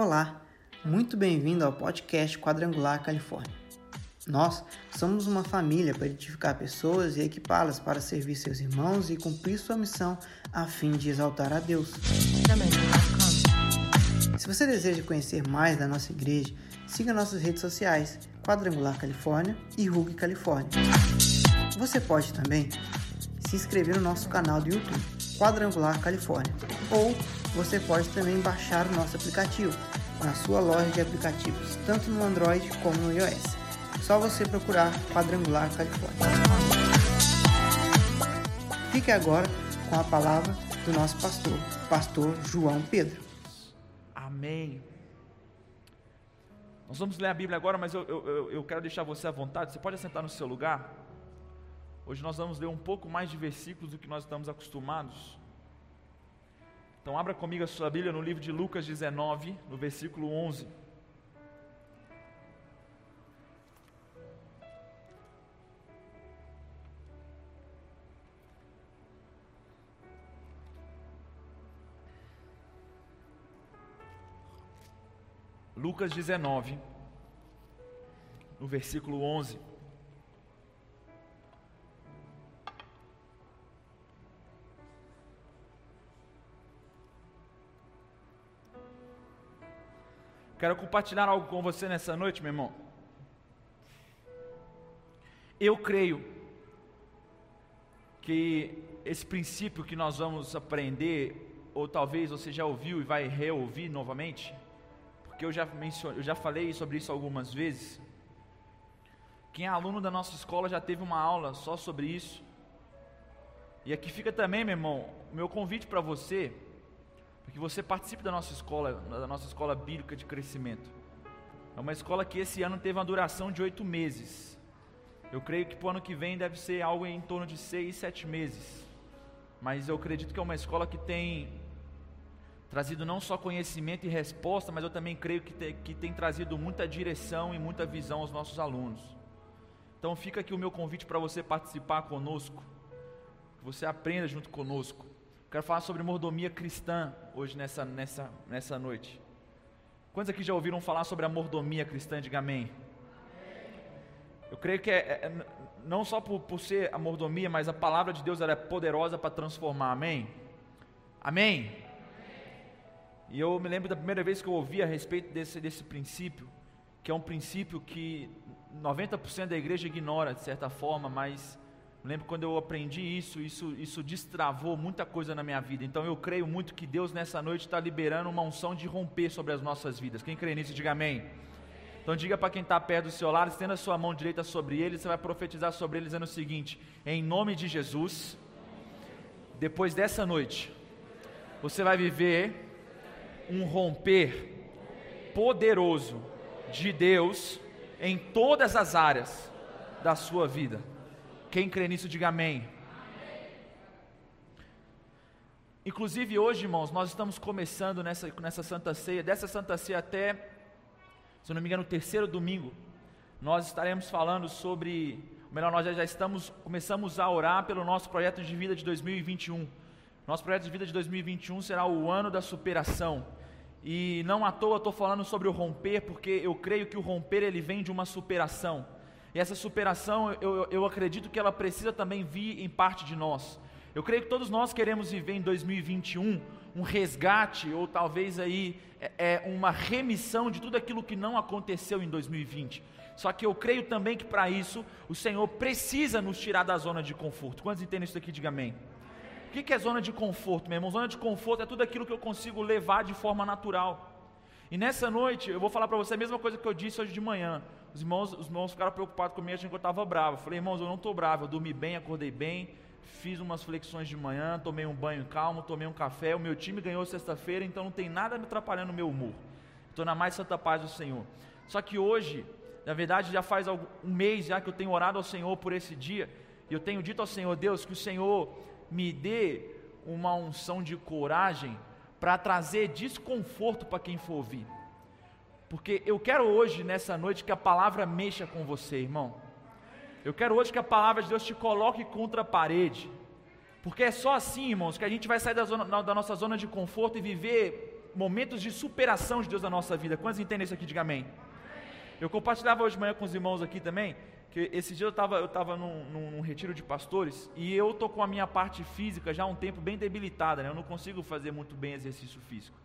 Olá, muito bem-vindo ao podcast Quadrangular Califórnia. Nós somos uma família para edificar pessoas e equipá-las para servir seus irmãos e cumprir sua missão a fim de exaltar a Deus. Se você deseja conhecer mais da nossa igreja, siga nossas redes sociais Quadrangular Califórnia e RUG Califórnia. Você pode também se inscrever no nosso canal do YouTube, Quadrangular Califórnia, ou você pode também baixar o nosso aplicativo na sua loja de aplicativos, tanto no Android como no iOS. Só você procurar Quadrangular Califórnia. Fique agora com a palavra do nosso pastor, pastor João Pedro. Amém. Nós vamos ler a Bíblia agora, mas eu, eu, eu quero deixar você à vontade. Você pode assentar no seu lugar? Hoje nós vamos ler um pouco mais de versículos do que nós estamos acostumados. Então, abra comigo a sua Bíblia no livro de Lucas 19, no versículo 11. Lucas 19, no versículo 11. Quero compartilhar algo com você nessa noite, meu irmão. Eu creio que esse princípio que nós vamos aprender, ou talvez você já ouviu e vai reouvir novamente, porque eu já mencionei, eu já falei sobre isso algumas vezes. Quem é aluno da nossa escola já teve uma aula só sobre isso. E aqui fica também, meu irmão, meu convite para você, para que você participe da nossa escola, da nossa escola bíblica de crescimento. É uma escola que esse ano teve uma duração de oito meses. Eu creio que para o ano que vem deve ser algo em torno de seis, sete meses. Mas eu acredito que é uma escola que tem trazido não só conhecimento e resposta, mas eu também creio que que tem trazido muita direção e muita visão aos nossos alunos. Então fica aqui o meu convite para você participar conosco, que você aprenda junto conosco. Quero falar sobre mordomia cristã hoje nessa, nessa, nessa noite. Quantos aqui já ouviram falar sobre a mordomia cristã? Diga amém. Eu creio que é, é não só por, por, ser a mordomia, mas a palavra de Deus ela é poderosa para transformar. Amém? Amém? E eu me lembro da primeira vez que eu ouvi a respeito desse, desse princípio, que é um princípio que 90% da igreja ignora de certa forma, mas lembro quando eu aprendi isso, isso, isso destravou muita coisa na minha vida. Então eu creio muito que Deus nessa noite está liberando uma unção de romper sobre as nossas vidas. Quem crê nisso, diga amém. Então diga para quem está perto do seu lado, estenda a sua mão direita sobre ele, você vai profetizar sobre ele dizendo o seguinte: em nome de Jesus, depois dessa noite, você vai viver um romper poderoso de Deus em todas as áreas da sua vida. Quem crê nisso, diga amém. Inclusive hoje, irmãos, nós estamos começando nessa, nessa Santa Ceia, dessa Santa Ceia até, se não me engano, terceiro domingo, nós estaremos falando sobre, melhor, nós já, já estamos, começamos a orar pelo nosso projeto de vida de 2021. Nosso projeto de vida de 2021 será o ano da superação. E não à toa estou falando sobre o romper, porque eu creio que o romper ele vem de uma superação. E essa superação, eu, eu acredito que ela precisa também vir em parte de nós. Eu creio que todos nós queremos viver em 2021 um resgate, ou talvez aí é, é, uma remissão de tudo aquilo que não aconteceu em 2020. Só que eu creio também que para isso o Senhor precisa nos tirar da zona de conforto. Quantos entendem isso aqui? Diga amém. O que é zona de conforto, meu irmão? Zona de conforto é tudo aquilo que eu consigo levar de forma natural. E nessa noite, eu vou falar para você a mesma coisa que eu disse hoje de manhã. Os irmãos, os irmãos ficaram preocupados comigo, achando que eu estava bravo. Eu falei, irmãos, eu não estou bravo, eu dormi bem, acordei bem, fiz umas flexões de manhã, tomei um banho calmo, tomei um café. O meu time ganhou sexta-feira, então não tem nada me atrapalhando o meu humor. Estou na mais santa paz do Senhor. Só que hoje, na verdade, já faz um mês já que eu tenho orado ao Senhor por esse dia, e eu tenho dito ao Senhor, Deus, que o Senhor me dê uma unção de coragem para trazer desconforto para quem for ouvir. Porque eu quero hoje, nessa noite, que a palavra mexa com você, irmão. Eu quero hoje que a palavra de Deus te coloque contra a parede. Porque é só assim, irmãos, que a gente vai sair da, zona, da nossa zona de conforto e viver momentos de superação de Deus na nossa vida. Quantos entendem isso aqui? Diga amém. Eu compartilhava hoje de manhã com os irmãos aqui também, que esse dia eu estava eu tava num, num, num, retiro de pastores e eu estou com a minha parte física já há um tempo bem debilitada, né? eu não consigo fazer muito bem exercício físico.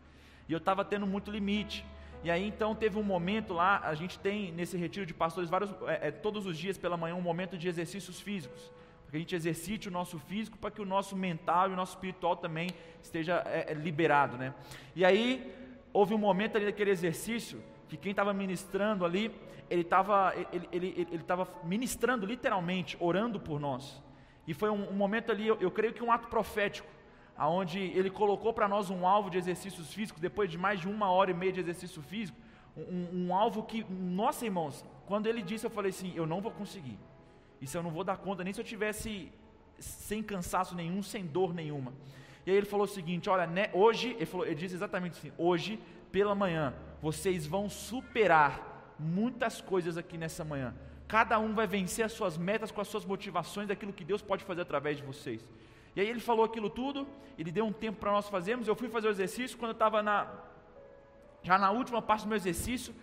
E eu estava tendo muito limite. E aí então teve um momento lá, a gente tem nesse retiro de pastores vários, é, é, todos os dias pela manhã um momento de exercícios físicos. Para que a gente exercite o nosso físico, para que o nosso mental e o nosso espiritual também esteja é, é liberado. Né? E aí houve um momento ali daquele exercício que quem estava ministrando ali, ele estava ele, ele, ele, ele ministrando literalmente, orando por nós. E foi um, um momento ali, eu, eu creio que um ato profético aonde ele colocou para nós um alvo de exercícios físicos, depois de mais de uma hora e meia de exercício físico, um, um, alvo que, nossa irmãos, quando ele disse, eu falei assim: eu não vou conseguir, isso eu não vou dar conta, nem se eu tivesse sem cansaço nenhum, sem dor nenhuma. E aí ele falou o seguinte: olha, né, hoje, ele, falou, ele disse exatamente assim: hoje, pela manhã, vocês vão superar muitas coisas aqui nessa manhã. Cada um vai vencer as suas metas com as suas motivações daquilo que Deus pode fazer através de vocês. E aí ele falou aquilo tudo, ele deu um tempo para nós fazermos. Eu fui fazer o exercício quando eu estava na, já na última parte do meu exercício,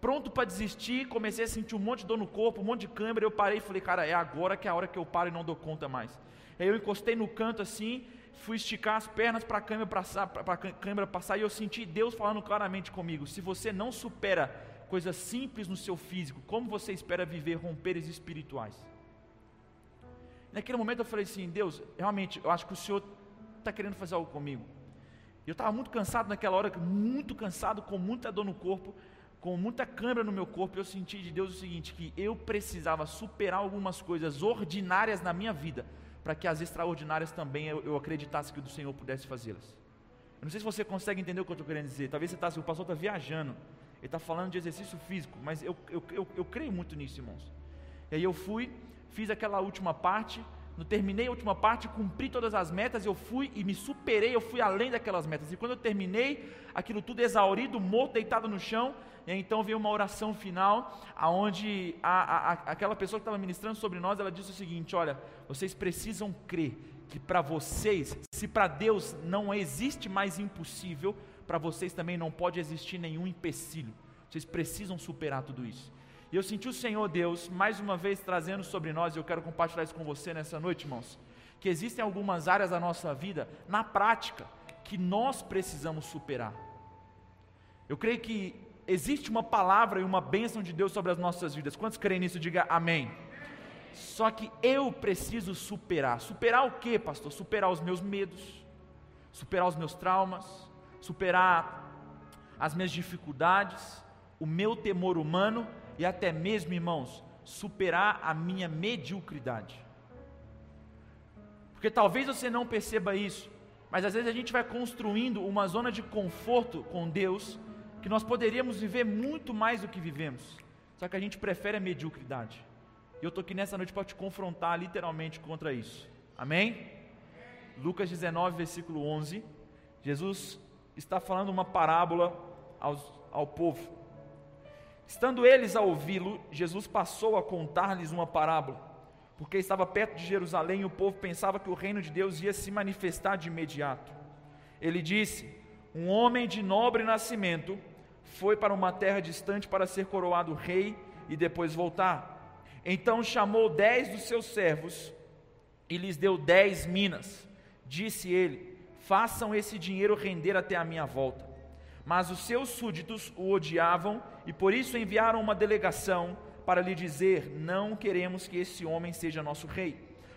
pronto para desistir, comecei a sentir um monte de dor no corpo, um monte de câimbra. Eu parei e falei, cara, é agora que é a hora que eu paro e não dou conta mais. Aí eu encostei no canto assim, fui esticar as pernas para a câimbra passar, para a câimbra passar e eu senti Deus falando claramente comigo: se você não supera coisas simples no seu físico, como você espera viver romperes espirituais? Naquele momento eu falei assim: Deus, realmente, eu acho que o Senhor está querendo fazer algo comigo. Eu estava muito cansado naquela hora, muito cansado, com muita dor no corpo, com muita câimbra no meu corpo. Eu senti de Deus o seguinte: que eu precisava superar algumas coisas ordinárias na minha vida, para que as extraordinárias também eu, eu acreditasse que o Senhor pudesse fazê-las. Eu não sei se você consegue entender o que eu estou querendo dizer. Talvez você está, o pastor está viajando, ele está falando de exercício físico, mas eu, eu, eu, eu creio muito nisso, irmãos. E aí eu fui fiz aquela última parte, não terminei a última parte, cumpri todas as metas, eu fui e me superei, eu fui além daquelas metas. E quando eu terminei, aquilo tudo exaurido, morto, deitado no chão, então veio uma oração final, aonde a, a, aquela pessoa que estava ministrando sobre nós, ela disse o seguinte: olha, vocês precisam crer que para vocês, se para Deus não existe mais impossível, para vocês também não pode existir nenhum empecilho. Vocês precisam superar tudo isso. E eu senti o Senhor Deus mais uma vez trazendo sobre nós, e eu quero compartilhar isso com você nessa noite, irmãos, que existem algumas áreas da nossa vida, na prática, que nós precisamos superar. Eu creio que existe uma palavra e uma bênção de Deus sobre as nossas vidas. Quantos creem nisso? Diga amém. Só que eu preciso superar. Superar o que, pastor? Superar os meus medos, superar os meus traumas, superar as minhas dificuldades, o meu temor humano e até mesmo, irmãos, superar a minha mediocridade. Porque talvez você não perceba isso, mas às vezes a gente vai construindo uma zona de conforto com Deus, que nós poderíamos viver muito mais do que vivemos, só que a gente prefere a mediocridade. E eu estou aqui nessa noite para te confrontar literalmente contra isso. Amém? Lucas 19, versículo 11. Jesus está falando uma parábola aos, ao povo. Estando eles a ouvi-lo, Jesus passou a contar-lhes uma parábola, porque estava perto de Jerusalém e o povo pensava que o reino de Deus ia se manifestar de imediato. Ele disse: Um homem de nobre nascimento foi para uma terra distante para ser coroado rei e depois voltar. Então chamou dez dos seus servos e lhes deu dez minas. Disse ele: Façam esse dinheiro render até a minha volta. Mas os seus súditos o odiavam e por isso enviaram uma delegação para lhe dizer: Não queremos que esse homem seja nosso rei.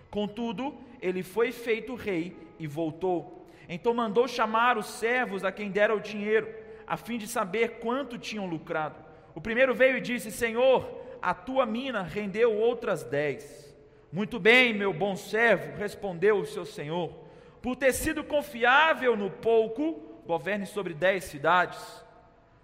Contudo, ele foi feito rei e voltou. Então mandou chamar os servos a quem dera o dinheiro, a fim de saber quanto tinham lucrado. O primeiro veio e disse: Senhor, a tua mina rendeu outras dez. Muito bem, meu bom servo, respondeu o seu senhor. Por ter sido confiável no pouco, governe sobre dez cidades.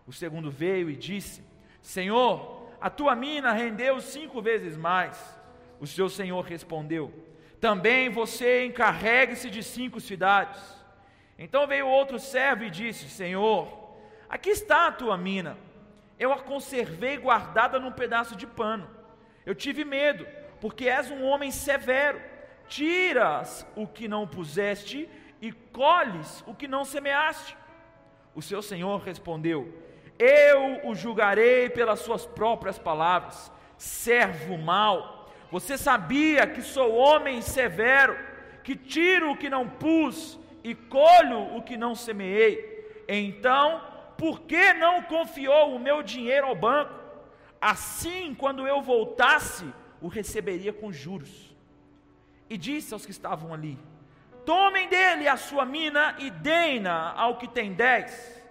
O segundo veio e disse: Senhor, a tua mina rendeu cinco vezes mais. O seu senhor respondeu: Também você encarregue-se de cinco cidades. Então veio outro servo e disse: Senhor, aqui está a tua mina. Eu a conservei guardada num pedaço de pano. Eu tive medo, porque és um homem severo. Tiras o que não puseste e colhes o que não semeaste. O seu senhor respondeu: Eu o julgarei pelas suas próprias palavras, servo mau. Você sabia que sou homem severo, que tiro o que não pus e colho o que não semeei. Então, por que não confiou o meu dinheiro ao banco? Assim, quando eu voltasse, o receberia com juros. E disse aos que estavam ali: Tomem dele a sua mina e deem-na ao que tem dez.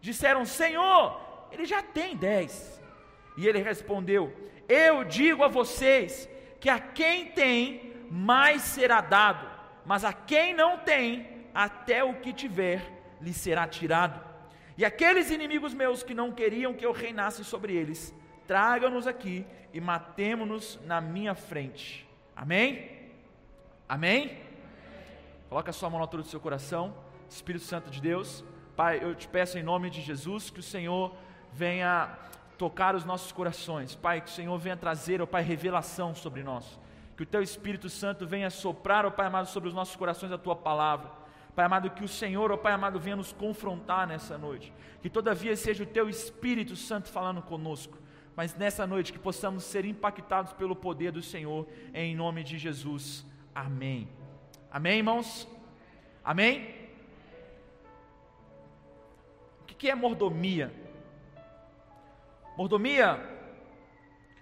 Disseram: Senhor, ele já tem dez. E ele respondeu: Eu digo a vocês que a quem tem, mais será dado, mas a quem não tem, até o que tiver, lhe será tirado. E aqueles inimigos meus que não queriam que eu reinasse sobre eles, tragam-nos aqui e matemo-nos na minha frente. Amém? Amém? Coloca a sua mão na altura do seu coração, Espírito Santo de Deus. Pai, eu te peço em nome de Jesus que o Senhor venha tocar os nossos corações. Pai, que o Senhor venha trazer, ó Pai, revelação sobre nós. Que o Teu Espírito Santo venha soprar, ó Pai amado, sobre os nossos corações a Tua palavra. Pai amado, que o Senhor, ó Pai amado, venha nos confrontar nessa noite. Que todavia seja o Teu Espírito Santo falando conosco mas nessa noite que possamos ser impactados pelo poder do Senhor, em nome de Jesus. Amém. Amém, irmãos? Amém? O que é mordomia? Mordomia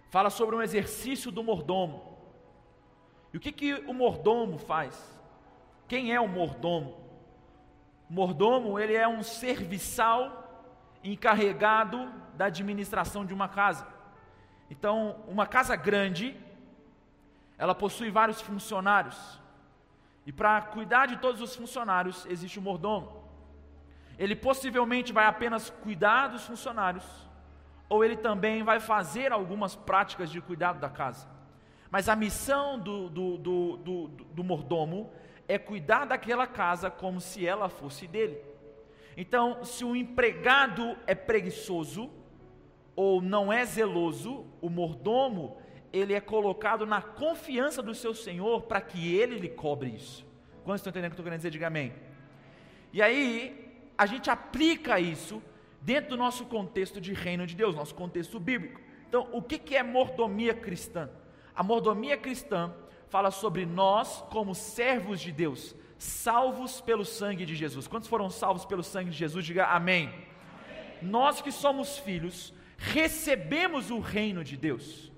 fala sobre um exercício do mordomo. E o que, que o mordomo faz? Quem é o mordomo? O mordomo, ele é um serviçal encarregado da administração de uma casa. Então, uma casa grande, ela possui vários funcionários. E para cuidar de todos os funcionários, existe o mordomo. Ele possivelmente vai apenas cuidar dos funcionários, ou ele também vai fazer algumas práticas de cuidado da casa. Mas a missão do, do, do, do, do mordomo é cuidar daquela casa como se ela fosse dele. Então, se o empregado é preguiçoso ou não é zeloso, o mordomo, ele é colocado na confiança do seu senhor para que ele lhe cobre isso. Quantos estão entendendo o que eu estou querendo dizer? Diga amém. E aí, a gente aplica isso dentro do nosso contexto de reino de Deus, nosso contexto bíblico. Então, o que, que é mordomia cristã? A mordomia cristã fala sobre nós como servos de Deus, salvos pelo sangue de Jesus. Quantos foram salvos pelo sangue de Jesus? Diga amém. amém. Nós que somos filhos, recebemos o reino de Deus.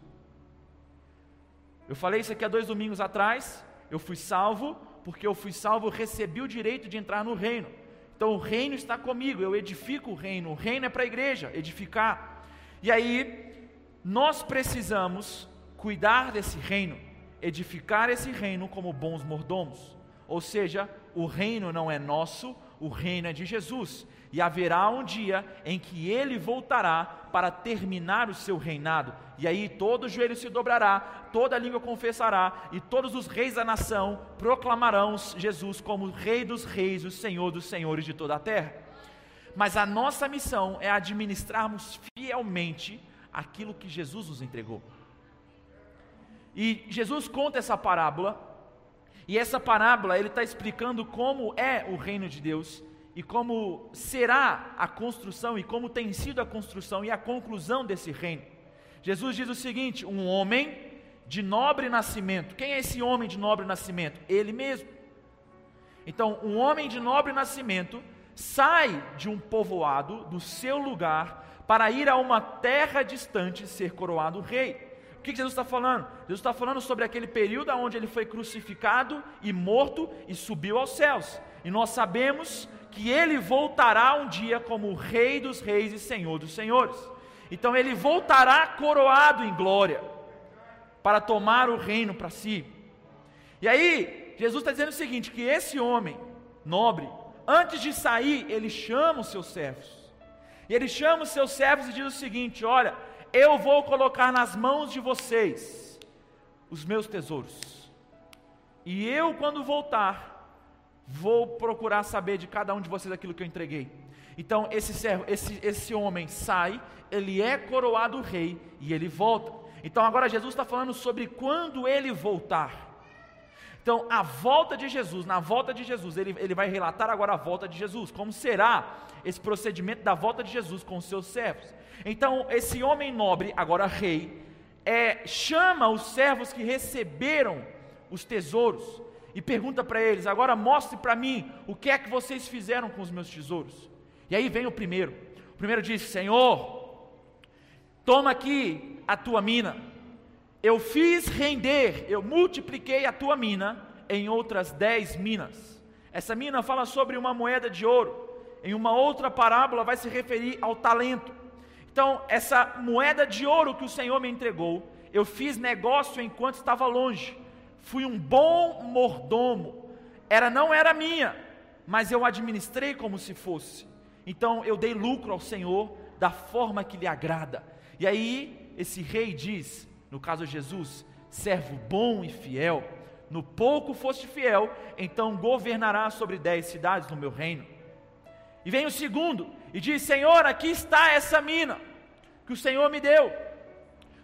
Eu falei isso aqui há dois domingos atrás. Eu fui salvo, porque eu fui salvo, eu recebi o direito de entrar no reino. Então o reino está comigo, eu edifico o reino. O reino é para a igreja, edificar. E aí, nós precisamos cuidar desse reino, edificar esse reino como bons mordomos. Ou seja, o reino não é nosso, o reino é de Jesus. E haverá um dia em que ele voltará para terminar o seu reinado. E aí todo joelho se dobrará, toda língua confessará, e todos os reis da nação proclamarão Jesus como Rei dos Reis, o Senhor dos Senhores de toda a terra. Mas a nossa missão é administrarmos fielmente aquilo que Jesus nos entregou. E Jesus conta essa parábola e essa parábola ele está explicando como é o reino de Deus e como será a construção e como tem sido a construção e a conclusão desse reino. Jesus diz o seguinte: um homem de nobre nascimento. Quem é esse homem de nobre nascimento? Ele mesmo. Então, um homem de nobre nascimento sai de um povoado, do seu lugar, para ir a uma terra distante ser coroado rei que Jesus está falando? Jesus está falando sobre aquele período onde ele foi crucificado e morto e subiu aos céus. E nós sabemos que ele voltará um dia como Rei dos Reis e Senhor dos Senhores. Então ele voltará coroado em glória para tomar o reino para si. E aí, Jesus está dizendo o seguinte: que esse homem nobre, antes de sair, ele chama os seus servos. E ele chama os seus servos e diz o seguinte: olha, eu vou colocar nas mãos de vocês os meus tesouros. E eu, quando voltar, vou procurar saber de cada um de vocês aquilo que eu entreguei. Então, esse servo, esse, esse homem sai, ele é coroado rei e ele volta. Então, agora Jesus está falando sobre quando ele voltar. Então, a volta de Jesus, na volta de Jesus, ele, ele vai relatar agora a volta de Jesus, como será esse procedimento da volta de Jesus com os seus servos. Então, esse homem nobre, agora rei, é, chama os servos que receberam os tesouros e pergunta para eles: agora mostre para mim o que é que vocês fizeram com os meus tesouros. E aí vem o primeiro. O primeiro diz: Senhor, toma aqui a tua mina eu fiz render, eu multipliquei a tua mina em outras dez minas. Essa mina fala sobre uma moeda de ouro. Em uma outra parábola vai se referir ao talento. Então, essa moeda de ouro que o Senhor me entregou, eu fiz negócio enquanto estava longe. Fui um bom mordomo. Era não era minha, mas eu administrei como se fosse. Então, eu dei lucro ao Senhor da forma que lhe agrada. E aí, esse rei diz: no caso Jesus, servo bom e fiel, no pouco foste fiel, então governará sobre dez cidades no meu reino. E vem o segundo, e diz: Senhor, aqui está essa mina que o Senhor me deu.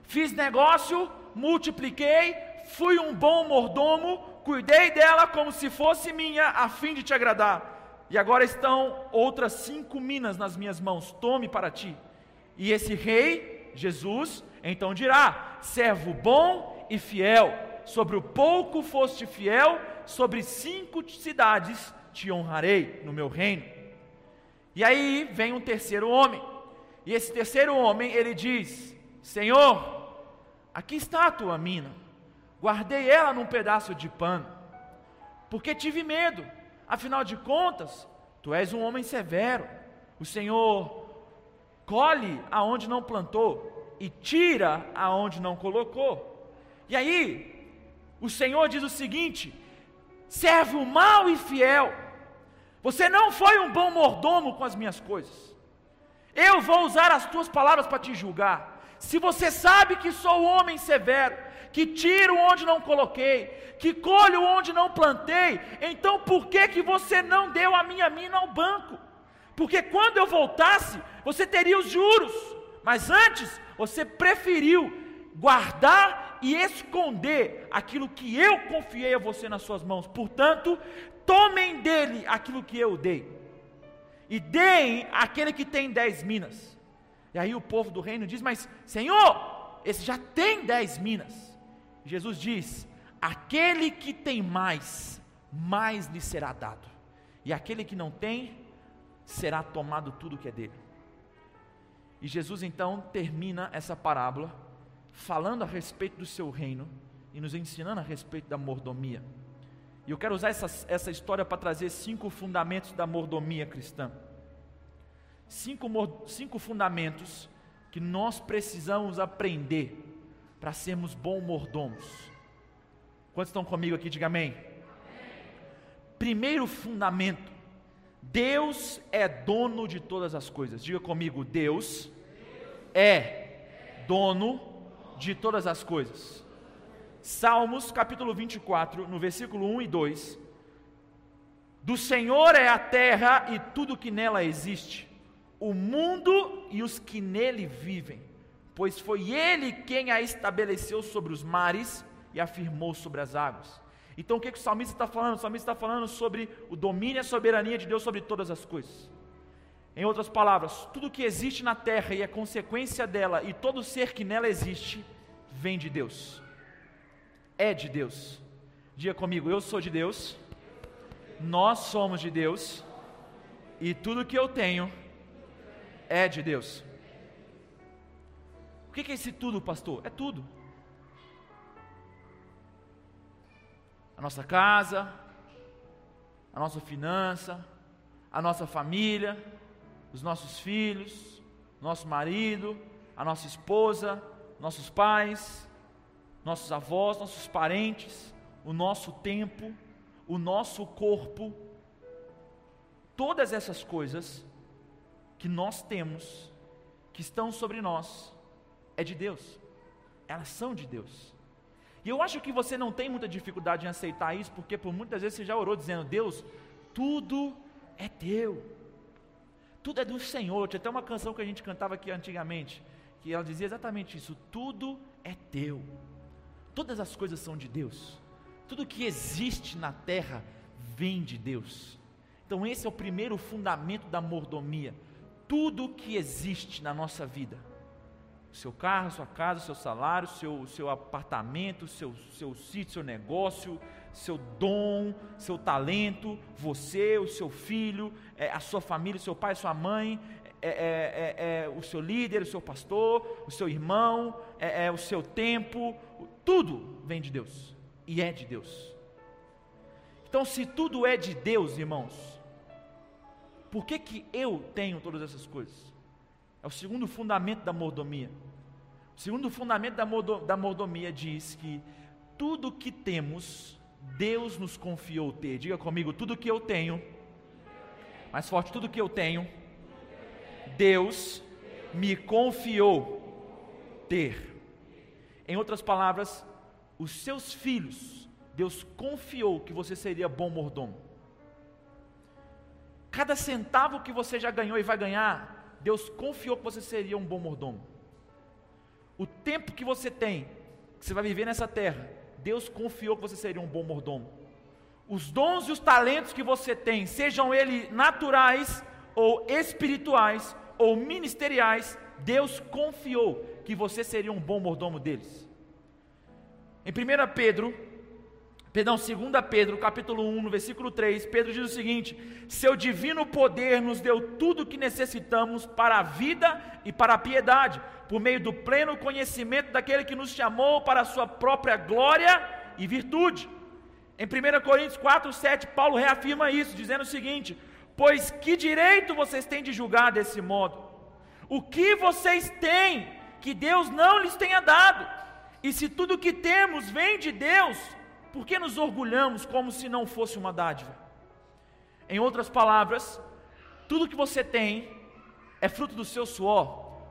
Fiz negócio, multipliquei, fui um bom mordomo, cuidei dela como se fosse minha, a fim de te agradar. E agora estão outras cinco minas nas minhas mãos, tome para ti. E esse rei, Jesus, então dirá: servo bom e fiel, sobre o pouco foste fiel, sobre cinco cidades te honrarei no meu reino. E aí vem um terceiro homem, e esse terceiro homem ele diz: Senhor, aqui está a tua mina, guardei ela num pedaço de pano, porque tive medo, afinal de contas, tu és um homem severo, o Senhor colhe aonde não plantou e tira aonde não colocou. E aí, o Senhor diz o seguinte: servo mau e fiel, você não foi um bom mordomo com as minhas coisas. Eu vou usar as tuas palavras para te julgar. Se você sabe que sou homem severo, que tiro onde não coloquei, que colho onde não plantei, então por que que você não deu a minha mina ao banco? Porque quando eu voltasse, você teria os juros. Mas antes, você preferiu guardar e esconder aquilo que eu confiei a você nas suas mãos. Portanto, tomem dele aquilo que eu dei. E deem aquele que tem dez minas. E aí o povo do reino diz: Mas, Senhor, esse já tem dez minas. Jesus diz: Aquele que tem mais, mais lhe será dado. E aquele que não tem, será tomado tudo que é dele. E Jesus então termina essa parábola falando a respeito do seu reino e nos ensinando a respeito da mordomia. E eu quero usar essa, essa história para trazer cinco fundamentos da mordomia cristã. Cinco, cinco fundamentos que nós precisamos aprender para sermos bons mordomos. Quantos estão comigo aqui? Diga amém. amém. Primeiro fundamento: Deus é dono de todas as coisas. Diga comigo, Deus é dono de todas as coisas. Salmos capítulo 24, no versículo 1 e 2. Do Senhor é a terra e tudo que nela existe, o mundo e os que nele vivem, pois foi Ele quem a estabeleceu sobre os mares e afirmou sobre as águas. Então o que, que o salmista está falando? O salmista está falando sobre o domínio e a soberania de Deus sobre todas as coisas. Em outras palavras, tudo que existe na terra e a consequência dela e todo ser que nela existe, vem de Deus. É de Deus. Diga comigo, eu sou de Deus. Nós somos de Deus. E tudo que eu tenho é de Deus. O que é esse tudo, pastor? É tudo. a nossa casa, a nossa finança, a nossa família, os nossos filhos, nosso marido, a nossa esposa, nossos pais, nossos avós, nossos parentes, o nosso tempo, o nosso corpo, todas essas coisas que nós temos, que estão sobre nós, é de Deus, elas são de Deus. E eu acho que você não tem muita dificuldade em aceitar isso, porque por muitas vezes você já orou dizendo: Deus, tudo é teu, tudo é do Senhor. Tinha até uma canção que a gente cantava aqui antigamente, que ela dizia exatamente isso: tudo é teu, todas as coisas são de Deus, Tudo que existe na terra vem de Deus. Então, esse é o primeiro fundamento da mordomia. Tudo que existe na nossa vida, seu carro, sua casa, seu salário, seu, seu apartamento, seu, seu sítio, seu negócio, seu dom, seu talento, você, o seu filho, é, a sua família, seu pai, sua mãe, é, é, é, é o seu líder, o seu pastor, o seu irmão, é, é, o seu tempo, tudo vem de Deus e é de Deus. Então, se tudo é de Deus, irmãos, por que, que eu tenho todas essas coisas? É o segundo fundamento da mordomia. O segundo fundamento da, da mordomia diz que tudo que temos, Deus nos confiou ter. Diga comigo, tudo que eu tenho, mais forte, tudo que eu tenho, Deus me confiou ter. Em outras palavras, os seus filhos, Deus confiou que você seria bom mordomo. Cada centavo que você já ganhou e vai ganhar, Deus confiou que você seria um bom mordomo. O tempo que você tem, que você vai viver nessa terra, Deus confiou que você seria um bom mordomo. Os dons e os talentos que você tem, sejam eles naturais ou espirituais, ou ministeriais, Deus confiou que você seria um bom mordomo deles. Em 1 Pedro, perdão, 2 Pedro, capítulo 1, no versículo 3, Pedro diz o seguinte: Seu divino poder nos deu tudo o que necessitamos para a vida e para a piedade, por meio do pleno conhecimento daquele que nos chamou para a sua própria glória e virtude. Em 1 Coríntios 4, 7, Paulo reafirma isso, dizendo o seguinte: Pois que direito vocês têm de julgar desse modo? O que vocês têm que Deus não lhes tenha dado? E se tudo que temos vem de Deus, por que nos orgulhamos como se não fosse uma dádiva? Em outras palavras, tudo que você tem é fruto do seu suor,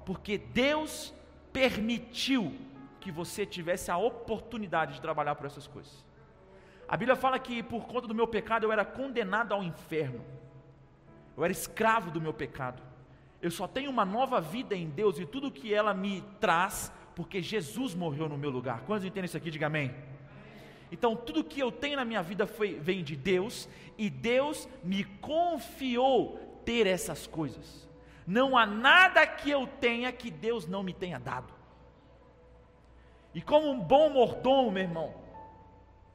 porque Deus permitiu que você tivesse a oportunidade de trabalhar por essas coisas. A Bíblia fala que por conta do meu pecado eu era condenado ao inferno eu era escravo do meu pecado. Eu só tenho uma nova vida em Deus e tudo que ela me traz, porque Jesus morreu no meu lugar. Quantos entendem isso aqui? Diga amém. Então, tudo que eu tenho na minha vida foi, vem de Deus, e Deus me confiou ter essas coisas. Não há nada que eu tenha que Deus não me tenha dado. E como um bom mordomo, meu irmão,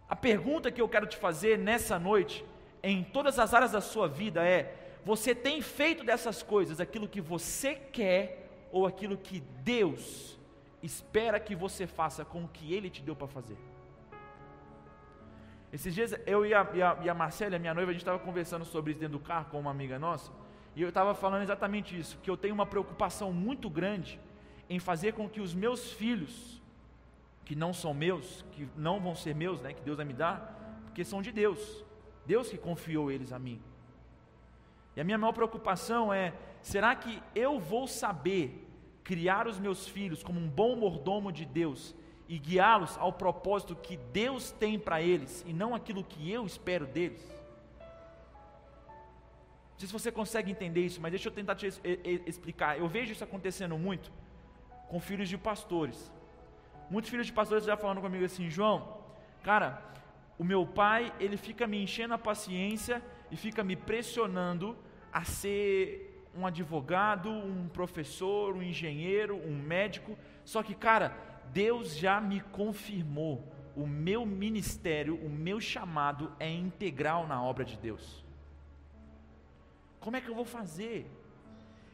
a pergunta que eu quero te fazer nessa noite, em todas as áreas da sua vida, é: você tem feito dessas coisas aquilo que você quer ou aquilo que Deus espera que você faça com o que Ele te deu para fazer? Esses dias eu e a, e a, e a Marcela, minha noiva, a gente estava conversando sobre isso dentro do carro com uma amiga nossa, e eu estava falando exatamente isso, que eu tenho uma preocupação muito grande em fazer com que os meus filhos, que não são meus, que não vão ser meus, né, que Deus vai me dar, porque são de Deus, Deus que confiou eles a mim. E a minha maior preocupação é: será que eu vou saber criar os meus filhos como um bom mordomo de Deus e guiá-los ao propósito que Deus tem para eles e não aquilo que eu espero deles? Não sei se você consegue entender isso, mas deixa eu tentar te explicar. Eu vejo isso acontecendo muito com filhos de pastores. Muitos filhos de pastores já falando comigo assim, João, cara, o meu pai, ele fica me enchendo a paciência e fica me pressionando a ser um advogado, um professor, um engenheiro, um médico. Só que, cara, Deus já me confirmou. O meu ministério, o meu chamado é integral na obra de Deus. Como é que eu vou fazer?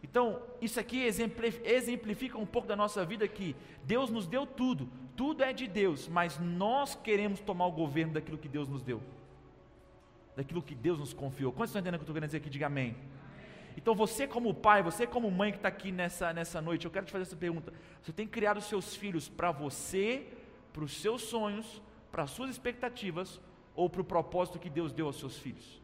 Então, isso aqui exemplifica um pouco da nossa vida que Deus nos deu tudo, tudo é de Deus, mas nós queremos tomar o governo daquilo que Deus nos deu daquilo que Deus nos confiou. Quantos estão entendendo o que eu estou querendo dizer aqui? Diga amém. Então você como pai, você como mãe que está aqui nessa, nessa noite, eu quero te fazer essa pergunta. Você tem criado seus filhos para você, para os seus sonhos, para as suas expectativas ou para o propósito que Deus deu aos seus filhos?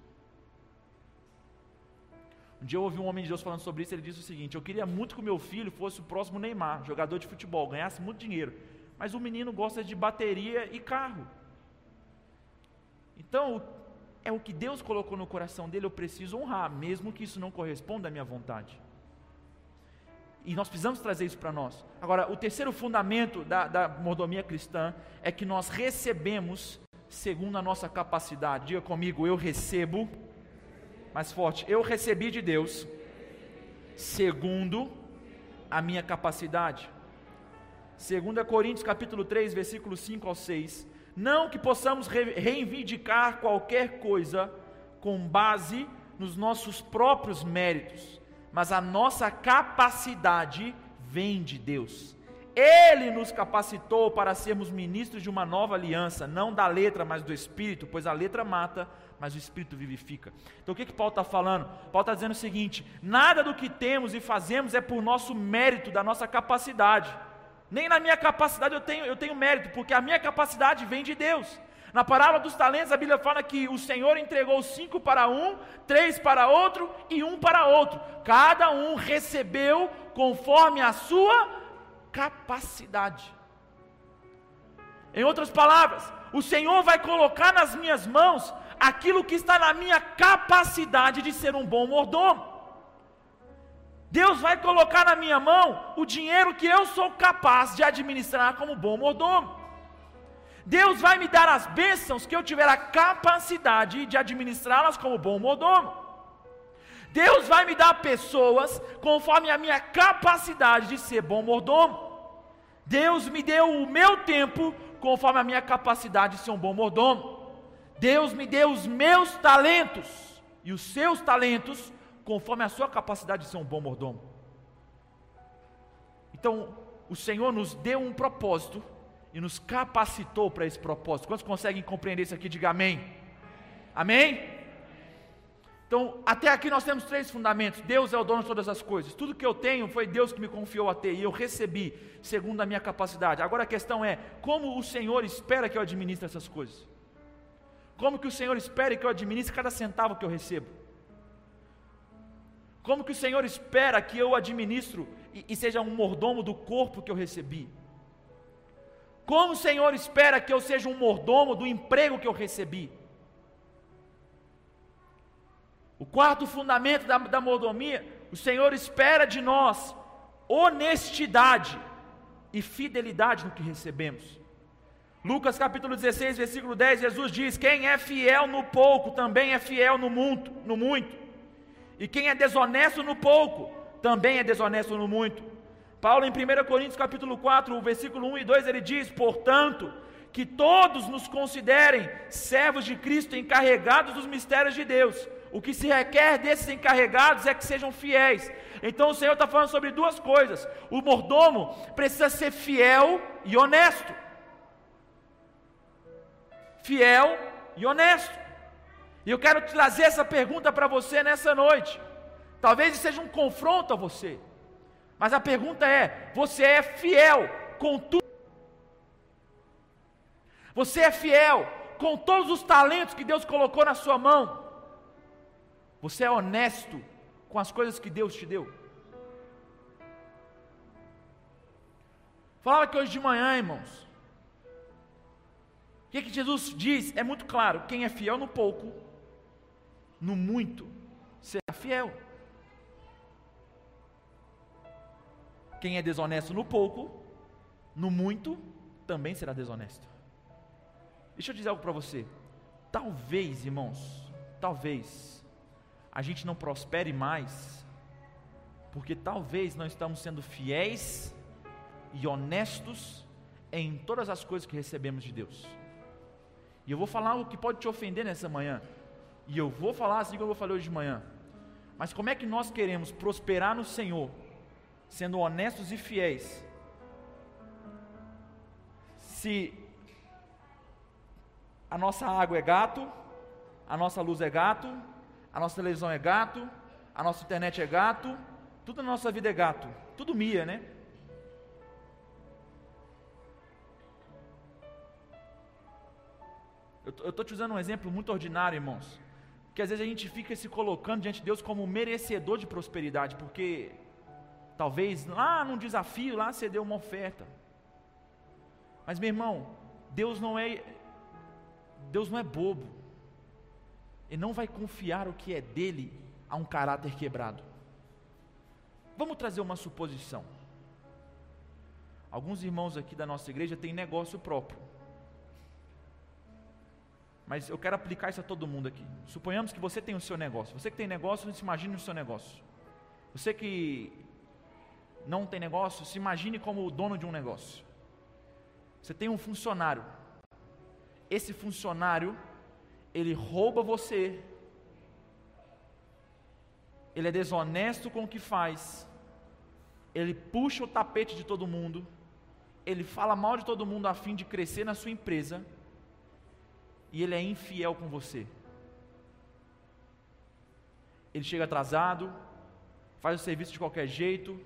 Um dia eu ouvi um homem de Deus falando sobre isso, ele disse o seguinte: Eu queria muito que o meu filho fosse o próximo Neymar, jogador de futebol, ganhasse muito dinheiro. Mas o menino gosta de bateria e carro. Então, é o que Deus colocou no coração dele, eu preciso honrar, mesmo que isso não corresponda à minha vontade. E nós precisamos trazer isso para nós. Agora, o terceiro fundamento da, da mordomia cristã é que nós recebemos segundo a nossa capacidade. Diga comigo, eu recebo. Mais forte, eu recebi de Deus segundo a minha capacidade. 2 Coríntios capítulo 3, versículo 5 ao 6. Não que possamos reivindicar qualquer coisa com base nos nossos próprios méritos, mas a nossa capacidade vem de Deus. Ele nos capacitou para sermos ministros de uma nova aliança, não da letra, mas do Espírito, pois a letra mata, mas o Espírito vivifica. Então o que, que Paulo está falando? Paulo está dizendo o seguinte: nada do que temos e fazemos é por nosso mérito, da nossa capacidade. Nem na minha capacidade eu tenho, eu tenho mérito, porque a minha capacidade vem de Deus. Na parábola dos talentos, a Bíblia fala que o Senhor entregou cinco para um, três para outro e um para outro. Cada um recebeu conforme a sua capacidade. Em outras palavras, o Senhor vai colocar nas minhas mãos aquilo que está na minha capacidade de ser um bom mordomo. Deus vai colocar na minha mão o dinheiro que eu sou capaz de administrar como bom mordomo. Deus vai me dar as bênçãos que eu tiver a capacidade de administrá-las como bom mordomo. Deus vai me dar pessoas conforme a minha capacidade de ser bom mordomo. Deus me deu o meu tempo conforme a minha capacidade de ser um bom mordomo. Deus me deu os meus talentos e os seus talentos conforme a sua capacidade de ser um bom mordomo. Então, o Senhor nos deu um propósito e nos capacitou para esse propósito. Quantos conseguem compreender isso aqui? Diga amém. Amém? Então, até aqui nós temos três fundamentos. Deus é o dono de todas as coisas. Tudo que eu tenho foi Deus que me confiou a ter e eu recebi segundo a minha capacidade. Agora a questão é: como o Senhor espera que eu administre essas coisas? Como que o Senhor espera que eu administre cada centavo que eu recebo? Como que o Senhor espera que eu administro e, e seja um mordomo do corpo que eu recebi? Como o Senhor espera que eu seja um mordomo do emprego que eu recebi? O quarto fundamento da, da mordomia, o Senhor espera de nós honestidade e fidelidade no que recebemos. Lucas capítulo 16, versículo 10, Jesus diz: Quem é fiel no pouco também é fiel no muito, no muito. E quem é desonesto no pouco também é desonesto no muito. Paulo em 1 Coríntios capítulo 4, versículo 1 e 2, ele diz: "Portanto, que todos nos considerem servos de Cristo encarregados dos mistérios de Deus, o que se requer desses encarregados é que sejam fiéis. Então o Senhor está falando sobre duas coisas: o mordomo precisa ser fiel e honesto. Fiel e honesto. E eu quero trazer essa pergunta para você nessa noite. Talvez seja um confronto a você. Mas a pergunta é: você é fiel com tudo? Você é fiel com todos os talentos que Deus colocou na sua mão? Você é honesto com as coisas que Deus te deu? Falava que hoje de manhã, irmãos. O que, que Jesus diz? É muito claro: quem é fiel no pouco, no muito, será fiel. Quem é desonesto no pouco, no muito, também será desonesto. Deixa eu dizer algo para você. Talvez, irmãos, talvez a gente não prospere mais, porque talvez não estamos sendo fiéis e honestos em todas as coisas que recebemos de Deus. E eu vou falar algo que pode te ofender nessa manhã, e eu vou falar assim como eu falei hoje de manhã. Mas como é que nós queremos prosperar no Senhor, sendo honestos e fiéis, se a nossa água é gato, a nossa luz é gato, a nossa televisão é gato, a nossa internet é gato, tudo na nossa vida é gato, tudo mia, né? Eu estou te usando um exemplo muito ordinário, irmãos. Porque às vezes a gente fica se colocando diante de Deus como merecedor de prosperidade, porque talvez lá num desafio, lá você deu uma oferta. Mas meu irmão, Deus não é Deus não é bobo. Ele não vai confiar o que é dele a um caráter quebrado. Vamos trazer uma suposição. Alguns irmãos aqui da nossa igreja têm negócio próprio. Mas eu quero aplicar isso a todo mundo aqui. Suponhamos que você tem o seu negócio. Você que tem negócio, se imagine o seu negócio. Você que não tem negócio, se imagine como o dono de um negócio. Você tem um funcionário. Esse funcionário, ele rouba você. Ele é desonesto com o que faz. Ele puxa o tapete de todo mundo. Ele fala mal de todo mundo a fim de crescer na sua empresa e ele é infiel com você. Ele chega atrasado, faz o serviço de qualquer jeito,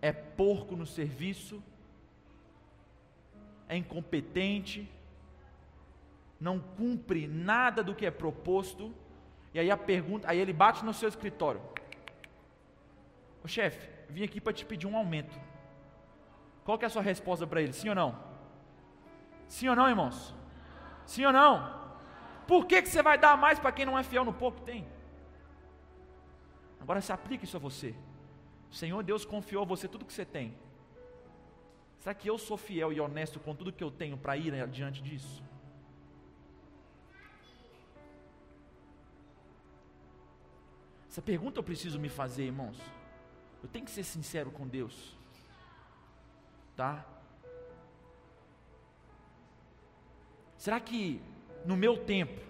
é porco no serviço, é incompetente, não cumpre nada do que é proposto, e aí a pergunta, aí ele bate no seu escritório. O chefe, vim aqui para te pedir um aumento. Qual que é a sua resposta para ele? Sim ou não? Sim ou não, irmãos? Sim ou não? Por que, que você vai dar mais para quem não é fiel no pouco que tem? Agora se aplica isso a você. O Senhor Deus confiou a você tudo que você tem. Será que eu sou fiel e honesto com tudo que eu tenho para ir adiante disso? Essa pergunta eu preciso me fazer, irmãos. Eu tenho que ser sincero com Deus. Tá? Será que no meu tempo,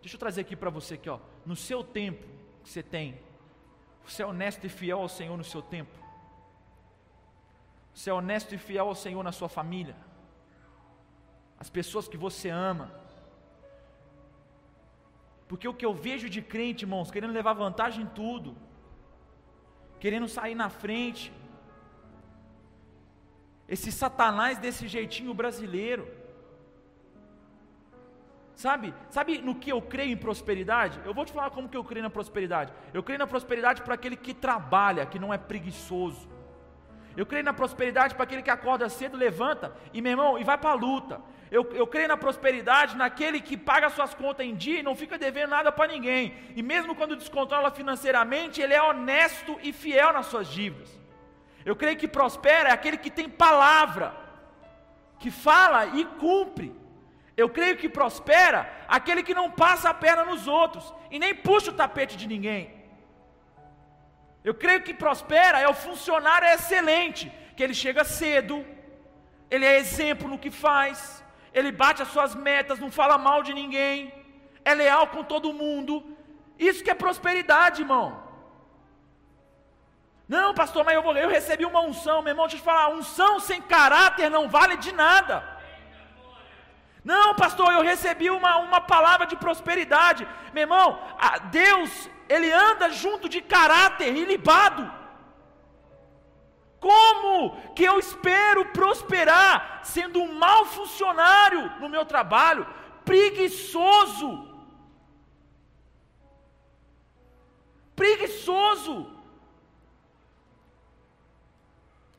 deixa eu trazer aqui para você aqui, ó, no seu tempo que você tem, você é honesto e fiel ao Senhor no seu tempo? Você é honesto e fiel ao Senhor na sua família? As pessoas que você ama? Porque o que eu vejo de crente, irmãos, querendo levar vantagem em tudo, querendo sair na frente, esse satanás desse jeitinho brasileiro, Sabe? Sabe no que eu creio em prosperidade? Eu vou te falar como que eu creio na prosperidade. Eu creio na prosperidade para aquele que trabalha, que não é preguiçoso. Eu creio na prosperidade para aquele que acorda cedo, levanta e, meu irmão, e vai para a luta. Eu, eu creio na prosperidade naquele que paga suas contas em dia e não fica devendo nada para ninguém. E mesmo quando descontrola financeiramente, ele é honesto e fiel nas suas dívidas. Eu creio que prospera é aquele que tem palavra, que fala e cumpre. Eu creio que prospera aquele que não passa a perna nos outros e nem puxa o tapete de ninguém. Eu creio que prospera é o funcionário excelente, que ele chega cedo, ele é exemplo no que faz, ele bate as suas metas, não fala mal de ninguém, é leal com todo mundo. Isso que é prosperidade, irmão. Não, pastor, mas eu, vou, eu recebi uma unção, meu irmão, deixa eu te falar, unção sem caráter não vale de nada. Não, pastor, eu recebi uma, uma palavra de prosperidade. Meu irmão, Deus, Ele anda junto de caráter ilibado. Como que eu espero prosperar sendo um mau funcionário no meu trabalho, preguiçoso? Preguiçoso.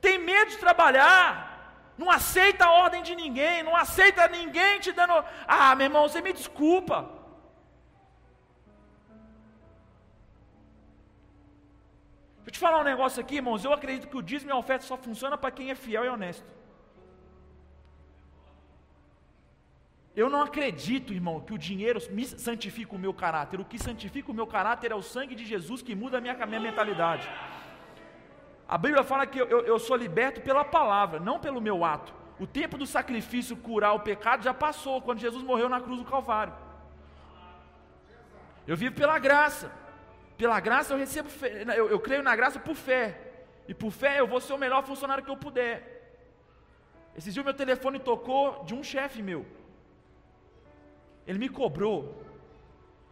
Tem medo de trabalhar não aceita a ordem de ninguém, não aceita ninguém te dando. Ah, meu irmão, você me desculpa. Deixa eu te falar um negócio aqui, irmãos. Eu acredito que o dízimo e a oferta só funciona para quem é fiel e honesto. Eu não acredito, irmão, que o dinheiro me santifica o meu caráter. O que santifica o meu caráter é o sangue de Jesus que muda a minha, a minha mentalidade. A Bíblia fala que eu, eu, sou liberto pela palavra, não pelo meu ato. O tempo do sacrifício curar o pecado já passou, quando Jesus morreu na cruz do Calvário. Eu vivo pela graça. Pela graça eu recebo fé, eu, eu creio na graça por fé. E por fé eu vou ser o melhor funcionário que eu puder. Esses dias meu telefone tocou de um chefe meu. Ele me cobrou.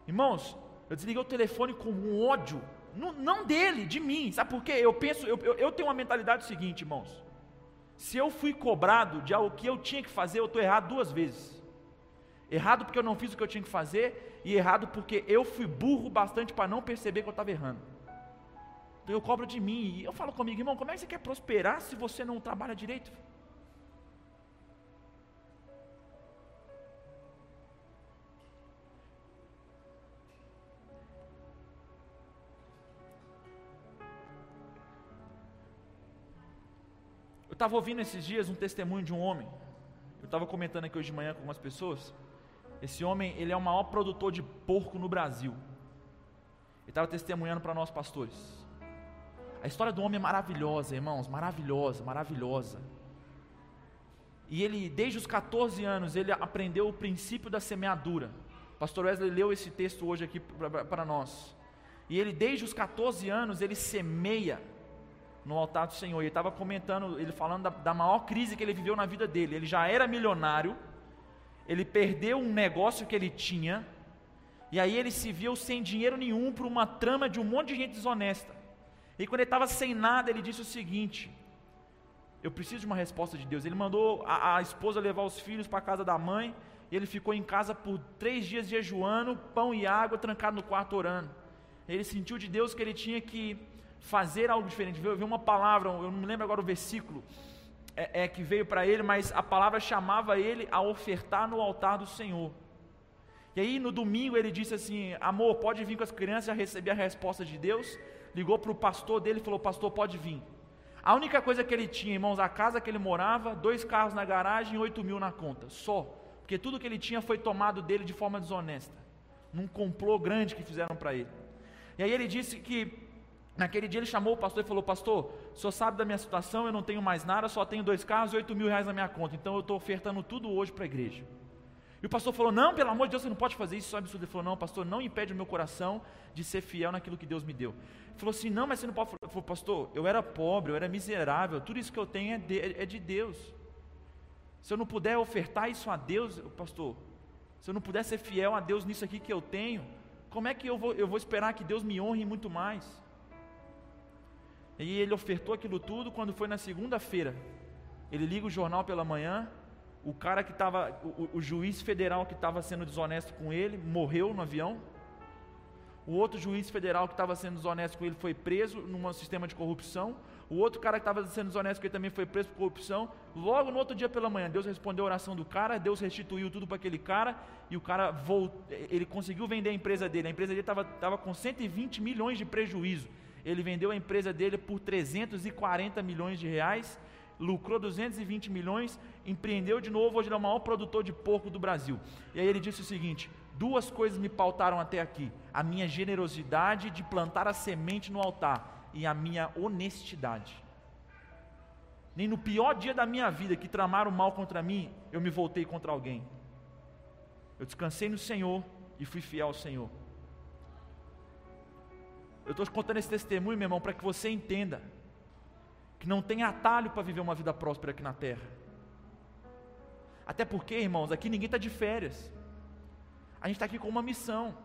Irmãos, eu desliguei o telefone com um ódio não, não dele, de mim. Sabe por quê? Eu penso, eu, eu, eu tenho uma mentalidade seguinte, irmãos. Se eu fui cobrado de algo que eu tinha que fazer, eu estou errado duas vezes. Errado porque eu não fiz o que eu tinha que fazer, e errado porque eu fui burro bastante para não perceber que eu estava errando. Então eu cobro de mim, e eu falo comigo, irmão, como é que você quer prosperar se você não trabalha direito? Estava ouvindo esses dias um testemunho de um homem. Eu estava comentando aqui hoje de manhã com algumas pessoas. Esse homem, ele é o maior produtor de porco no Brasil. Ele estava testemunhando para nós pastores. A história do homem é maravilhosa, irmãos, maravilhosa, maravilhosa. E ele, desde os 14 anos, ele aprendeu o princípio da semeadura. Pastor Wesley leu esse texto hoje aqui para nós. E ele, desde os 14 anos, ele semeia no altar do Senhor. Ele estava comentando, ele falando da, da maior crise que ele viveu na vida dele. Ele já era milionário, ele perdeu um negócio que ele tinha, e aí ele se viu sem dinheiro nenhum para uma trama de um monte de gente desonesta. E quando ele estava sem nada, ele disse o seguinte: Eu preciso de uma resposta de Deus. Ele mandou a, a esposa levar os filhos para a casa da mãe, e ele ficou em casa por três dias jejuando, pão e água, trancado no quarto orando. Ele sentiu de Deus que ele tinha que fazer algo diferente. Veio uma palavra, eu não me lembro agora o versículo é, é que veio para ele, mas a palavra chamava ele a ofertar no altar do Senhor. E aí no domingo ele disse assim: Amor, pode vir com as crianças, já recebi a resposta de Deus. Ligou para o pastor dele e falou: Pastor, pode vir. A única coisa que ele tinha, irmãos, a casa que ele morava, dois carros na garagem e oito mil na conta, só. Porque tudo que ele tinha foi tomado dele de forma desonesta. Num complô grande que fizeram para ele. E aí ele disse que Naquele dia ele chamou o pastor e falou: Pastor, o senhor sabe da minha situação, eu não tenho mais nada, só tenho dois carros e oito mil reais na minha conta, então eu estou ofertando tudo hoje para a igreja. E o pastor falou: Não, pelo amor de Deus, você não pode fazer isso, isso é um absurdo. Ele falou: Não, pastor, não impede o meu coração de ser fiel naquilo que Deus me deu. Ele falou assim: Não, mas você não pode. Ele falou: Pastor, eu era pobre, eu era miserável, tudo isso que eu tenho é de, é de Deus. Se eu não puder ofertar isso a Deus, pastor, se eu não puder ser fiel a Deus nisso aqui que eu tenho, como é que eu vou, eu vou esperar que Deus me honre muito mais? E ele ofertou aquilo tudo quando foi na segunda-feira. Ele liga o jornal pela manhã, o cara que estava, o, o, juiz federal que estava sendo desonesto com ele, morreu no avião. O outro juiz federal que estava sendo desonesto com ele foi preso num sistema de corrupção. O outro cara que estava sendo desonesto com ele também foi preso por corrupção. Logo no outro dia pela manhã, Deus respondeu a oração do cara, Deus restituiu tudo para aquele cara e o cara voltou, ele conseguiu vender a empresa dele. A empresa dele estava com 120 milhões de prejuízo ele vendeu a empresa dele por 340 milhões de reais, lucrou 220 milhões, empreendeu de novo, hoje ele é o maior produtor de porco do Brasil. E aí ele disse o seguinte: duas coisas me pautaram até aqui: a minha generosidade de plantar a semente no altar e a minha honestidade. Nem no pior dia da minha vida que tramaram mal contra mim, eu me voltei contra alguém. Eu descansei no Senhor e fui fiel ao Senhor. Eu estou contando esse testemunho, meu irmão, para que você entenda que não tem atalho para viver uma vida próspera aqui na terra. Até porque, irmãos, aqui ninguém está de férias. A gente está aqui com uma missão.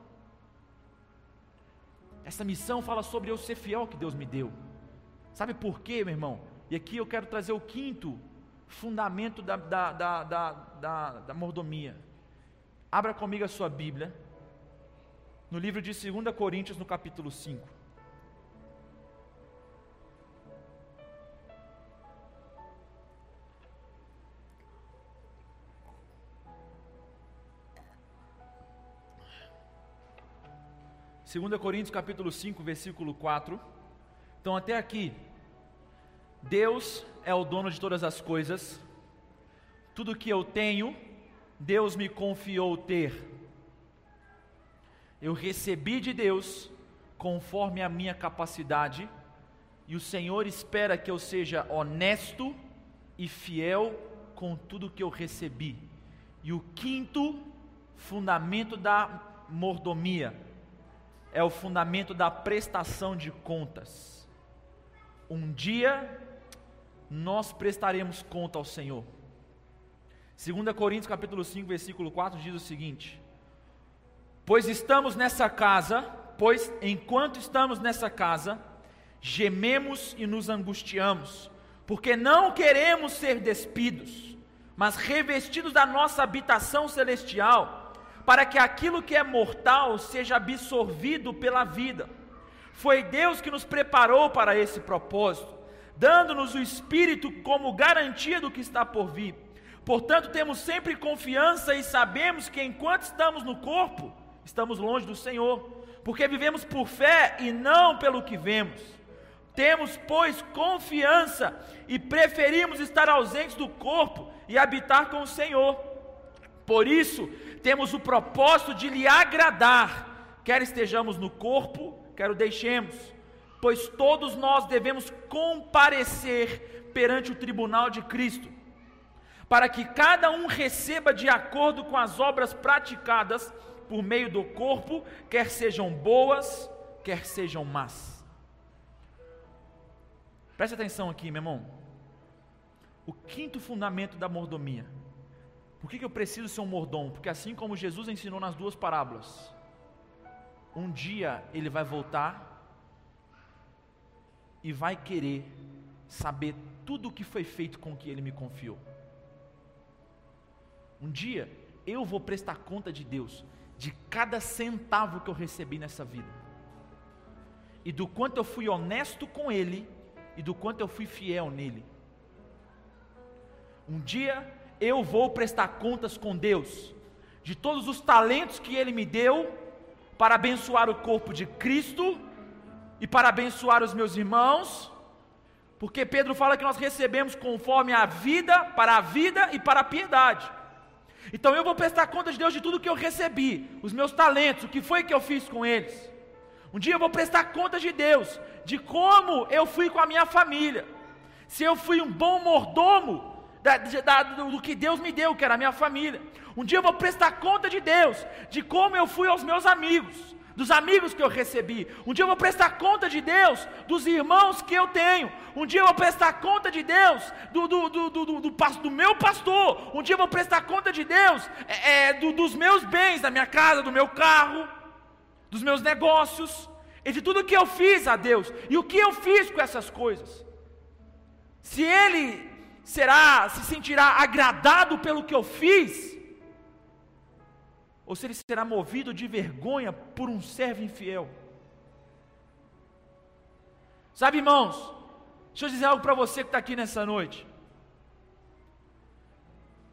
Essa missão fala sobre eu ser fiel que Deus me deu. Sabe por quê, meu irmão? E aqui eu quero trazer o quinto fundamento da, da, da, da, da, da mordomia. Abra comigo a sua Bíblia no livro de 2 Coríntios, no capítulo 5. Segunda Coríntios capítulo 5, versículo 4. Então até aqui, Deus é o dono de todas as coisas. Tudo que eu tenho, Deus me confiou ter eu recebi de Deus conforme a minha capacidade, e o Senhor espera que eu seja honesto e fiel com tudo que eu recebi. E o quinto fundamento da mordomia é o fundamento da prestação de contas. Um dia nós prestaremos conta ao Senhor. 2 Coríntios capítulo 5, versículo 4 diz o seguinte: Pois estamos nessa casa, pois enquanto estamos nessa casa, gememos e nos angustiamos, porque não queremos ser despidos, mas revestidos da nossa habitação celestial, para que aquilo que é mortal seja absorvido pela vida. Foi Deus que nos preparou para esse propósito, dando-nos o Espírito como garantia do que está por vir. Portanto, temos sempre confiança e sabemos que enquanto estamos no corpo, estamos longe do Senhor, porque vivemos por fé e não pelo que vemos. Temos, pois, confiança e preferimos estar ausentes do corpo e habitar com o Senhor. Por isso, temos o propósito de lhe agradar, quer estejamos no corpo, quer o deixemos, pois todos nós devemos comparecer perante o tribunal de Cristo, para que cada um receba de acordo com as obras praticadas por meio do corpo, quer sejam boas, quer sejam más. Preste atenção aqui, meu irmão. O quinto fundamento da mordomia. Por que, que eu preciso ser um mordomo? Porque assim como Jesus ensinou nas duas parábolas, um dia ele vai voltar e vai querer saber tudo o que foi feito com que ele me confiou. Um dia eu vou prestar conta de Deus de cada centavo que eu recebi nessa vida. E do quanto eu fui honesto com ele e do quanto eu fui fiel nele. Um dia eu vou prestar contas com Deus de todos os talentos que ele me deu para abençoar o corpo de Cristo e para abençoar os meus irmãos, porque Pedro fala que nós recebemos conforme a vida, para a vida e para a piedade. Então eu vou prestar conta de Deus de tudo que eu recebi, os meus talentos, o que foi que eu fiz com eles. Um dia eu vou prestar conta de Deus, de como eu fui com a minha família. Se eu fui um bom mordomo da, da, do, do que Deus me deu, que era a minha família. Um dia eu vou prestar conta de Deus, de como eu fui aos meus amigos dos amigos que eu recebi. Um dia eu vou prestar conta de Deus dos irmãos que eu tenho. Um dia eu vou prestar conta de Deus do, do, do, do, do, do meu pastor. Um dia eu vou prestar conta de Deus é, é, do, dos meus bens, da minha casa, do meu carro, dos meus negócios, e de tudo que eu fiz a Deus. E o que eu fiz com essas coisas. Se Ele será, se sentirá agradado pelo que eu fiz, ou se ele será movido de vergonha por um servo infiel. Sabe, irmãos, deixa eu dizer algo para você que está aqui nessa noite.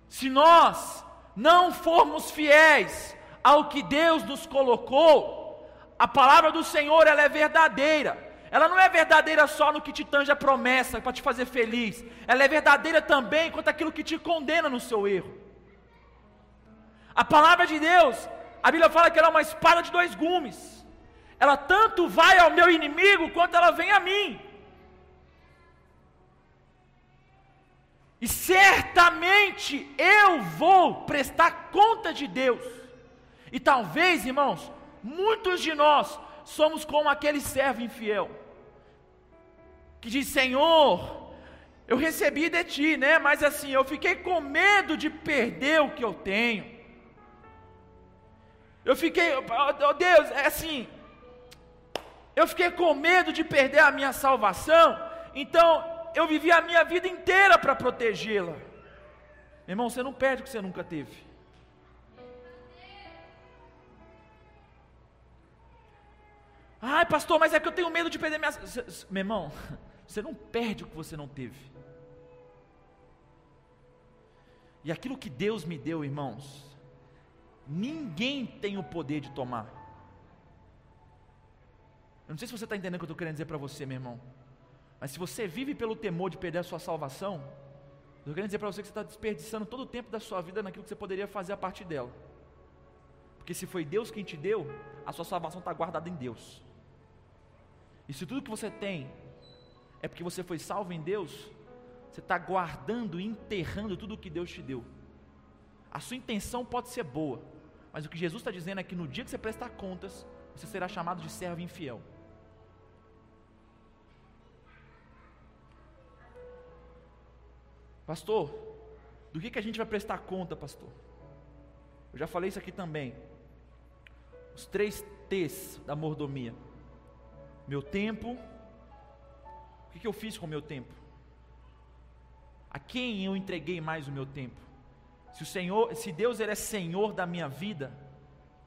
Se nós não formos fiéis ao que Deus nos colocou, a palavra do Senhor ela é verdadeira. Ela não é verdadeira só no que te tange a promessa para te fazer feliz. Ela é verdadeira também quanto aquilo que te condena no seu erro. A palavra de Deus, a Bíblia fala que ela é uma espada de dois gumes. Ela tanto vai ao meu inimigo quanto ela vem a mim. E certamente eu vou prestar conta de Deus. E talvez, irmãos, muitos de nós somos como aquele servo infiel que diz: Senhor, eu recebi de ti, né? Mas assim, eu fiquei com medo de perder o que eu tenho. Eu fiquei, oh Deus, é assim, eu fiquei com medo de perder a minha salvação, então eu vivi a minha vida inteira para protegê-la. Irmão, você não perde o que você nunca teve. Ai, pastor, mas é que eu tenho medo de perder minha. Meu irmão, você não perde o que você não teve. E aquilo que Deus me deu, irmãos, Ninguém tem o poder de tomar. Eu não sei se você está entendendo o que eu estou querendo dizer para você, meu irmão. Mas se você vive pelo temor de perder a sua salvação, eu estou querendo dizer para você que você está desperdiçando todo o tempo da sua vida naquilo que você poderia fazer a partir dela. Porque se foi Deus quem te deu, a sua salvação está guardada em Deus. E se tudo que você tem é porque você foi salvo em Deus, você está guardando e enterrando tudo o que Deus te deu. A sua intenção pode ser boa, mas o que Jesus está dizendo é que no dia que você prestar contas, você será chamado de servo infiel. Pastor, do que, que a gente vai prestar conta, pastor? Eu já falei isso aqui também. Os três T's da mordomia: meu tempo, o que, que eu fiz com o meu tempo? A quem eu entreguei mais o meu tempo? Se o Senhor, se Deus ele é Senhor da minha vida,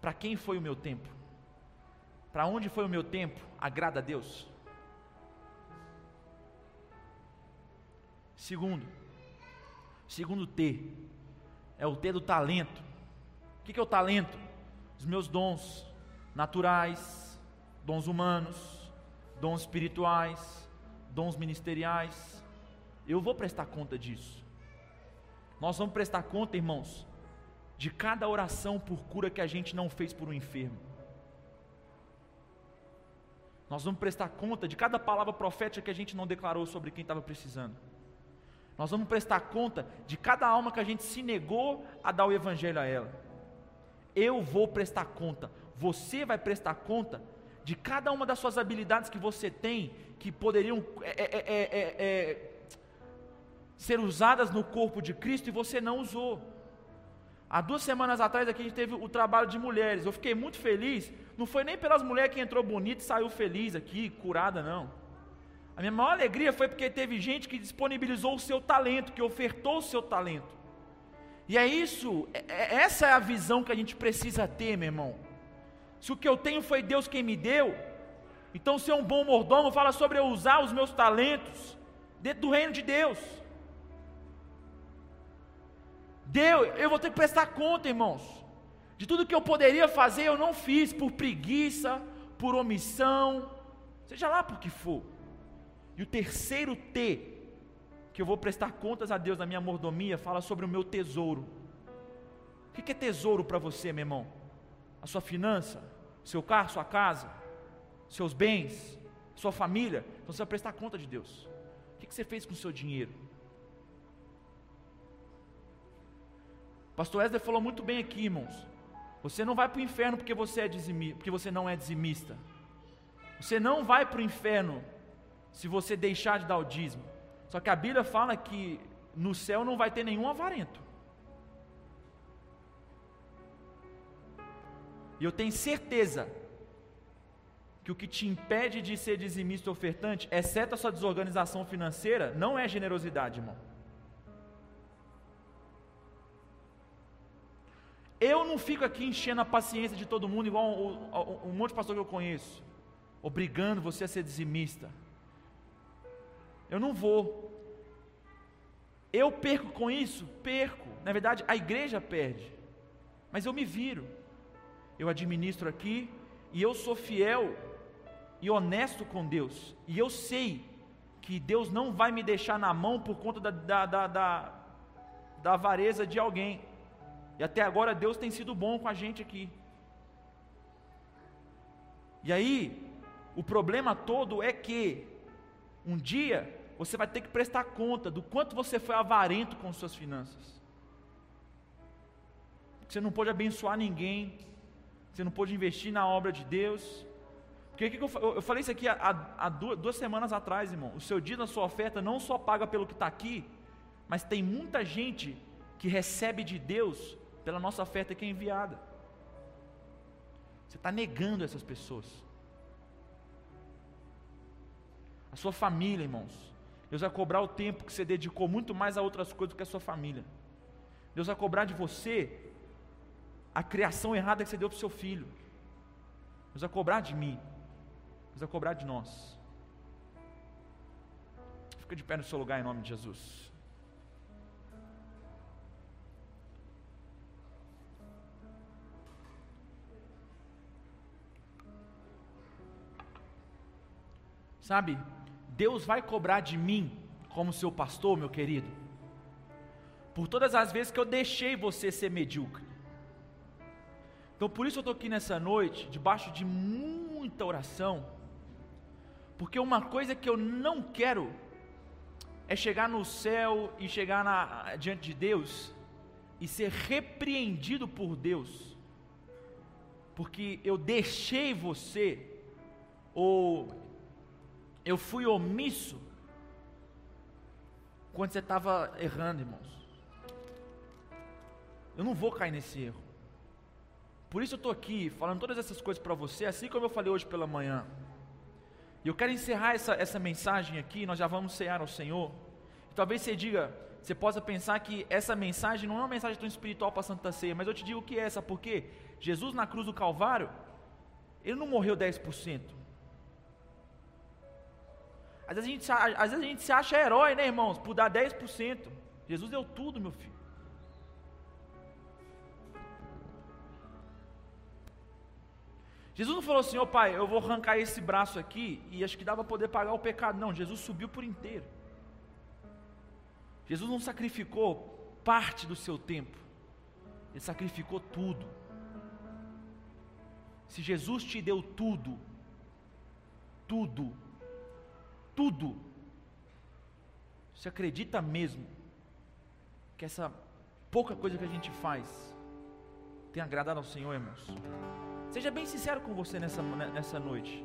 para quem foi o meu tempo? Para onde foi o meu tempo? Agrada a Deus? Segundo, segundo T, é o T do talento. O que é o talento? Os meus dons naturais, dons humanos, dons espirituais, dons ministeriais. Eu vou prestar conta disso. Nós vamos prestar conta, irmãos, de cada oração por cura que a gente não fez por um enfermo. Nós vamos prestar conta de cada palavra profética que a gente não declarou sobre quem estava precisando. Nós vamos prestar conta de cada alma que a gente se negou a dar o evangelho a ela. Eu vou prestar conta, você vai prestar conta de cada uma das suas habilidades que você tem, que poderiam é, é, é, ser usadas no corpo de Cristo e você não usou. Há duas semanas atrás aqui a gente teve o trabalho de mulheres. Eu fiquei muito feliz. Não foi nem pelas mulheres que entrou bonita e saiu feliz aqui, curada, não. A minha maior alegria foi porque teve gente que disponibilizou o seu talento, que ofertou o seu talento. E é isso, é, é, essa é a visão que a gente precisa ter, meu irmão. Se o que eu tenho foi Deus quem me deu, então ser um bom mordomo fala sobre eu usar os meus talentos dentro do reino de Deus. Deus, eu vou ter que prestar conta, irmãos, de tudo que eu poderia fazer, eu não fiz por preguiça, por omissão, seja lá por que for. E o terceiro T, que eu vou prestar contas a Deus na minha mordomia, fala sobre o meu tesouro. O que é tesouro para você, meu irmão? A sua finança, seu carro, sua casa, seus bens, sua família. Então você vai prestar conta de Deus. O que você fez com o seu dinheiro? Pastor Wesley falou muito bem aqui, irmãos. Você não vai para o inferno porque você, é dizimi, porque você não é dizimista. Você não vai para o inferno se você deixar de dar o dízimo. Só que a Bíblia fala que no céu não vai ter nenhum avarento. E eu tenho certeza que o que te impede de ser dizimista ofertante, exceto a sua desorganização financeira, não é generosidade, irmão. Eu não fico aqui enchendo a paciência de todo mundo, igual um, um monte de pastor que eu conheço, obrigando você a ser dizimista. Eu não vou. Eu perco com isso? Perco. Na verdade, a igreja perde. Mas eu me viro. Eu administro aqui e eu sou fiel e honesto com Deus. E eu sei que Deus não vai me deixar na mão por conta da, da, da, da, da avareza de alguém. E até agora Deus tem sido bom com a gente aqui. E aí, o problema todo é que um dia você vai ter que prestar conta do quanto você foi avarento com suas finanças. Você não pode abençoar ninguém, você não pode investir na obra de Deus. Porque que eu, eu, falei isso aqui há, há duas, duas semanas atrás, irmão. O seu dia na sua oferta não só paga pelo que está aqui, mas tem muita gente que recebe de Deus pela nossa oferta que é enviada. Você está negando essas pessoas. A sua família, irmãos. Deus vai cobrar o tempo que você dedicou muito mais a outras coisas do que a sua família. Deus vai cobrar de você a criação errada que você deu para o seu filho. Deus vai cobrar de mim. Deus vai cobrar de nós. Fica de pé no seu lugar em nome de Jesus. Sabe, Deus vai cobrar de mim, como seu pastor, meu querido, por todas as vezes que eu deixei você ser medíocre. Então por isso eu estou aqui nessa noite, debaixo de muita oração, porque uma coisa que eu não quero é chegar no céu e chegar na, diante de Deus e ser repreendido por Deus, porque eu deixei você, ou eu fui omisso quando você estava errando, irmãos. Eu não vou cair nesse erro. Por isso eu estou aqui falando todas essas coisas para você, assim como eu falei hoje pela manhã. E eu quero encerrar essa, essa mensagem aqui, nós já vamos cear ao Senhor. E talvez você diga, você possa pensar que essa mensagem não é uma mensagem tão espiritual para a Santa Ceia, mas eu te digo o que é essa, porque Jesus na cruz do Calvário, ele não morreu 10%. Às vezes, a gente, às vezes a gente se acha herói, né, irmãos, por dar 10%. Jesus deu tudo, meu filho. Jesus não falou assim, ô oh, pai, eu vou arrancar esse braço aqui e acho que dá para poder pagar o pecado. Não, Jesus subiu por inteiro. Jesus não sacrificou parte do seu tempo. Ele sacrificou tudo. Se Jesus te deu tudo, tudo, tudo, você acredita mesmo que essa pouca coisa que a gente faz tem agradado ao Senhor, irmãos? Seja bem sincero com você nessa, nessa noite.